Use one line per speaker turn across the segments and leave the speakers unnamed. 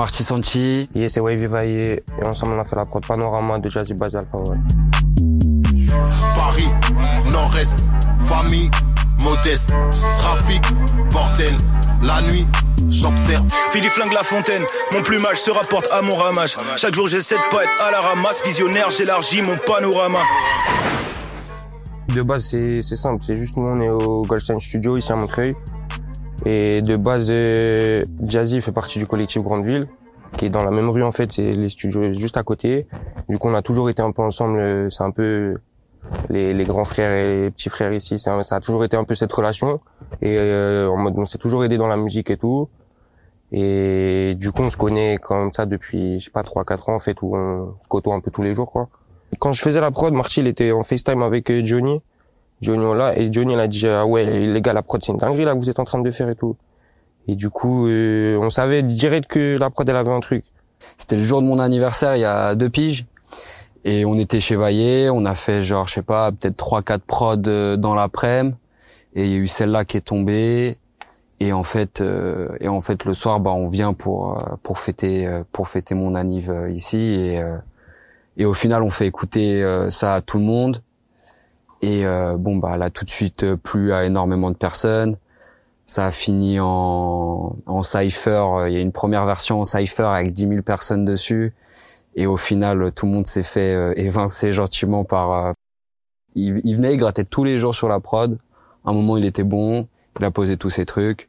Marty Santi.
Yeah, c'est Wavy Vaillé. Et ensemble, on a fait la prod Panorama de Jazzy Baz Alpha One.
Paris, Nord-Est, famille, modeste, trafic, bordel, la nuit, j'observe.
Philippe Flingue la fontaine, mon plumage se rapporte à mon ramage. Chaque jour j'essaie de pas être à la ramasse, visionnaire, j'élargis mon panorama.
De base, c'est c'est simple. C'est juste nous, on est au Goldstein Studio ici à Montreuil. Et de base, euh, Jazzy fait partie du collectif Grande Ville, qui est dans la même rue en fait. C'est les studios juste à côté. Du coup, on a toujours été un peu ensemble. euh, C'est un peu les, les grands frères et les petits frères ici. un- Ça a toujours été un peu cette relation. Et euh, en mode, on s'est toujours aidé dans la musique et tout. Et du coup, on se connaît comme ça depuis, je sais pas, 3-4 ans en fait, où on se côtoie un peu tous les jours quoi. Quand je faisais la prod, Marty il était en FaceTime avec euh, Johnny. Johnny l'a et Johnny il a dit ah ouais les gars la prod c'est une dinguerie là que vous êtes en train de faire et tout. Et du coup euh, on savait direct que la prod elle avait un truc.
C'était le jour de mon anniversaire, il y a deux piges. Et on était chez on a fait genre, je sais pas, peut-être trois, quatre prods euh, dans l'après-midi. Et il y a eu celle-là qui est tombée. Et en fait, euh, et en fait, le soir, bah, on vient pour euh, pour fêter euh, pour fêter mon anniv ici. Et euh, et au final, on fait écouter ça à tout le monde. Et euh, bon, bah là, tout de suite, euh, plu à énormément de personnes. Ça a fini en, en cypher. Il y a une première version en cypher avec 10 000 personnes dessus. Et au final, tout le monde s'est fait euh, évincer gentiment par... euh, il, il venait, il grattait tous les jours sur la prod. Un moment, il était bon. Il a posé tous ses trucs.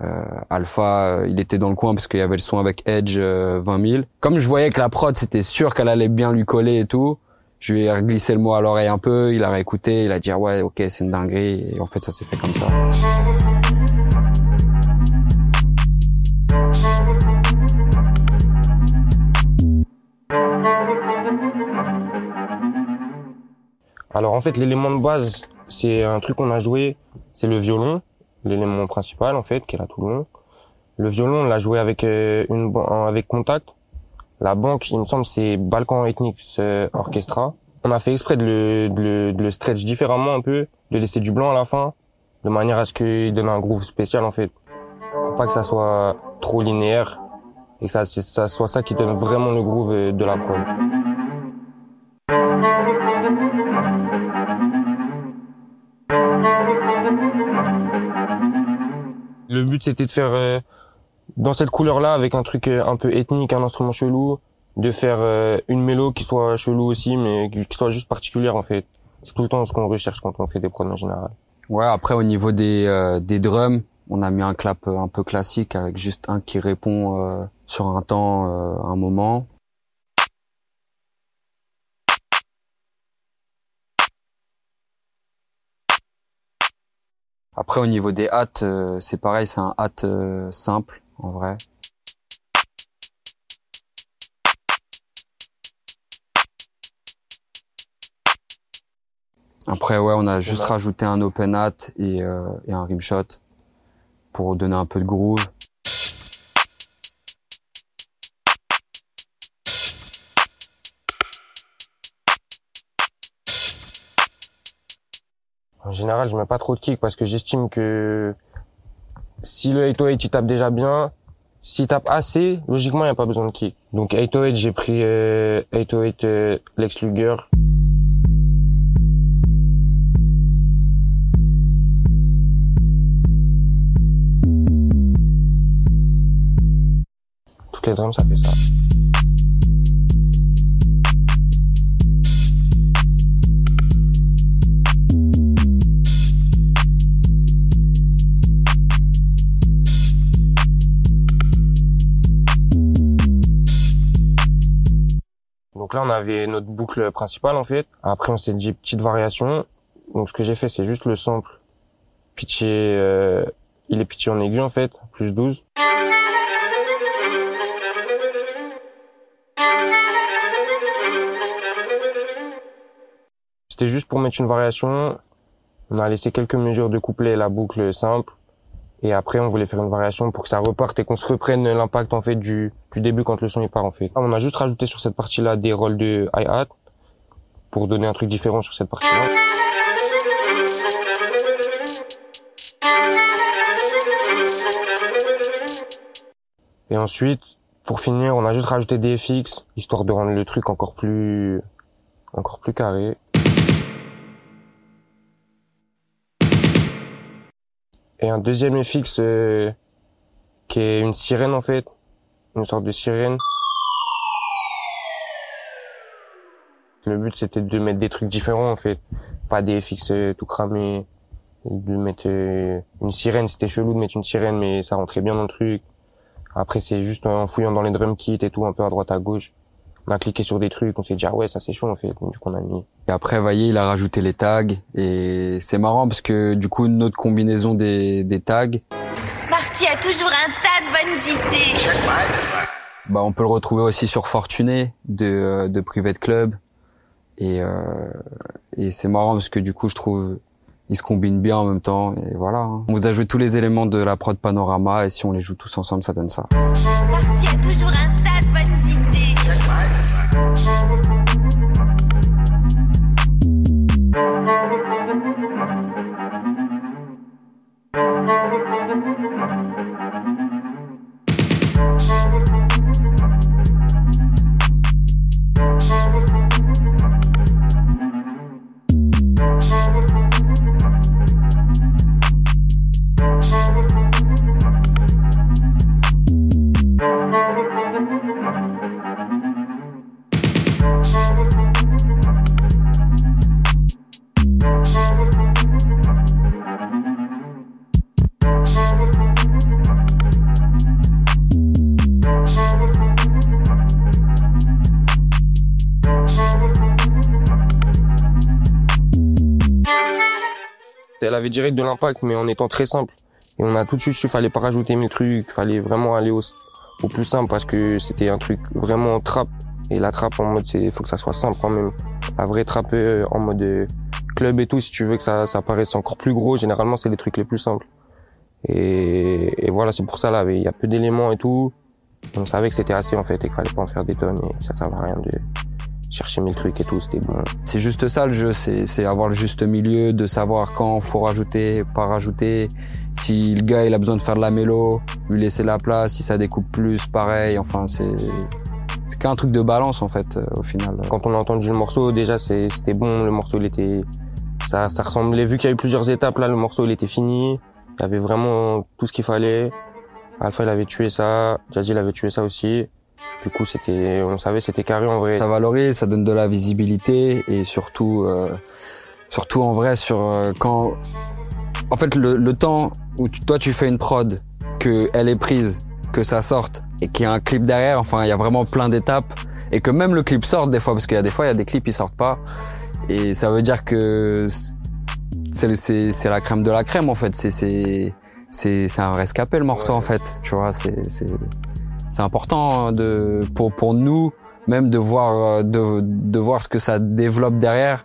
Euh, Alpha, euh, il était dans le coin parce qu'il y avait le son avec Edge euh, 20 000. Comme je voyais que la prod, c'était sûr qu'elle allait bien lui coller et tout, je lui ai glissé le mot à l'oreille un peu. Il a réécouté. Il a dit ah ouais, ok, c'est une dinguerie. Et en fait, ça s'est fait comme ça.
Alors en fait l'élément de base c'est un truc qu'on a joué, c'est le violon, l'élément principal en fait qui est là tout le long. Le violon on l'a joué avec euh, une avec Contact. La banque il me semble c'est Balkan Ethnics euh, Orchestra. On a fait exprès de le, de le, de le stretch différemment un peu, de laisser du blanc à la fin, de manière à ce qu'il donne un groove spécial en fait. Pour pas que ça soit trop linéaire et que ça, ça soit ça qui donne vraiment le groove euh, de la prod. Le but c'était de faire euh, dans cette couleur-là avec un truc euh, un peu ethnique, un instrument chelou, de faire euh, une mélo qui soit chelou aussi, mais qui soit juste particulière en fait. C'est tout le temps ce qu'on recherche quand on fait des prods en général.
Ouais, après au niveau des euh, des drums, on a mis un clap euh, un peu classique avec juste un qui répond euh, sur un temps, euh, un moment. Après au niveau des euh, c'est pareil, c'est un euh, simple en vrai. Après, ouais, on a juste rajouté un open hat et, euh, et un rimshot pour donner un peu de groove.
En général, je mets pas trop de kick parce que j'estime que si le 808 il tape déjà bien, s'il tape assez, logiquement, il n'y a pas besoin de kick. Donc 808, j'ai pris euh, 808 euh, Lex Luger. Toutes les drums, ça fait ça. Donc là, on avait notre boucle principale en fait. Après, on s'est dit petite variation. Donc ce que j'ai fait, c'est juste le sample pitché. euh, il est pitché en aigu en fait, plus 12. C'était juste pour mettre une variation. On a laissé quelques mesures de couplet et la boucle simple. Et après, on voulait faire une variation pour que ça reparte et qu'on se reprenne l'impact en fait du, début quand le son il part en fait. On a juste rajouté sur cette partie-là des rôles de hi-hat pour donner un truc différent sur cette partie-là. Et ensuite, Pour finir, on a juste rajouté des FX, histoire de rendre le truc encore plus, encore plus carré. Et un deuxième FX, euh, qui est une sirène en fait, une sorte de sirène. Le but c'était de mettre des trucs différents en fait, pas des FX euh, tout cramés. De mettre euh, une sirène, c'était chelou de mettre une sirène, mais ça rentrait bien dans le truc. Après c'est juste en fouillant dans les drum kits et tout, un peu à droite à gauche. On a cliqué sur des trucs, on s'est dit ah ouais ça c'est chaud en fait, du coup on a mis.
Et après, voyez, il a rajouté les tags et c'est marrant parce que du coup, notre combinaison des, des tags,
Marty a toujours un tas de bonnes idées.
bah, on peut le retrouver aussi sur Fortuné de, euh, de Private Club. Et, euh, et c'est marrant parce que du coup, je trouve, ils se combinent bien en même temps. Et voilà. hein. On vous a joué tous les éléments de la prod Panorama et si on les joue tous ensemble, ça donne ça.
Marty a toujours un tas
Elle avait direct de l'impact, mais en étant très simple. Et on a tout de suite su, fallait pas rajouter mille trucs, fallait vraiment aller au, plus simple parce que c'était un truc vraiment trap. Et la trap en mode, c'est, faut que ça soit simple quand même. La vraie trap euh, en mode euh, club et tout, si tu veux que ça, ça paraisse encore plus gros, généralement c'est les trucs les plus simples. Et, et voilà, c'est pour ça là, il y a peu d'éléments et tout. On savait que c'était assez en fait et qu'il fallait pas en faire des tonnes et ça servait à rien de chercher mille trucs et tout, c'était bon.
C'est juste ça le jeu, c'est c'est avoir le juste milieu, de savoir quand faut rajouter, pas rajouter. Si le gars il a besoin de faire de la mélo, lui laisser la place. Si ça découpe plus, pareil. Enfin c'est c'est qu'un truc de balance en fait euh, au final.
Quand on a entendu le morceau, déjà c'était bon, le morceau il était ça ça ressemblait vu qu'il y a eu plusieurs étapes là, le morceau il était fini, il y avait vraiment tout ce qu'il fallait. Alpha il avait tué ça, Jazzy il avait tué ça aussi. Du coup, c'était on savait c'était carré en vrai.
Ça valorise, ça donne de la visibilité et surtout, euh, surtout en vrai sur euh, quand, en fait le, le temps où tu- toi tu fais une prod, que elle est prise, que ça sorte et qu'il y a un clip derrière. Enfin, il y a vraiment plein d'étapes et que même le clip sorte des fois parce qu'il y a des fois il y a des clips ils sortent pas et ça veut dire que c'est c'est c'est la crème de la crème en fait. C'est c'est c'est c'est un rescapé le morceau en fait. Tu vois, c'est c'est important de pour pour nous même de voir euh, de de voir ce que ça développe derrière.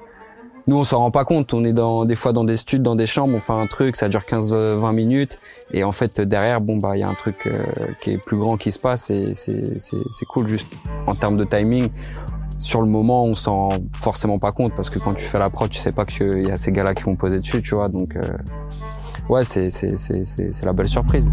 Nous on s'en rend pas compte, on est dans des fois dans des studs, dans des chambres, on fait un truc, ça dure 15 euh, 20 minutes et en fait derrière bon bah il y a un truc euh, qui est plus grand qui se passe et c'est c'est c'est cool juste en termes de timing. Sur le moment, on s'en rend forcément pas compte parce que quand tu fais la prod, tu sais pas qu'il y a ces gars-là qui vont poser dessus, tu vois. Donc, euh, ouais, c'est c'est c'est c'est la belle surprise.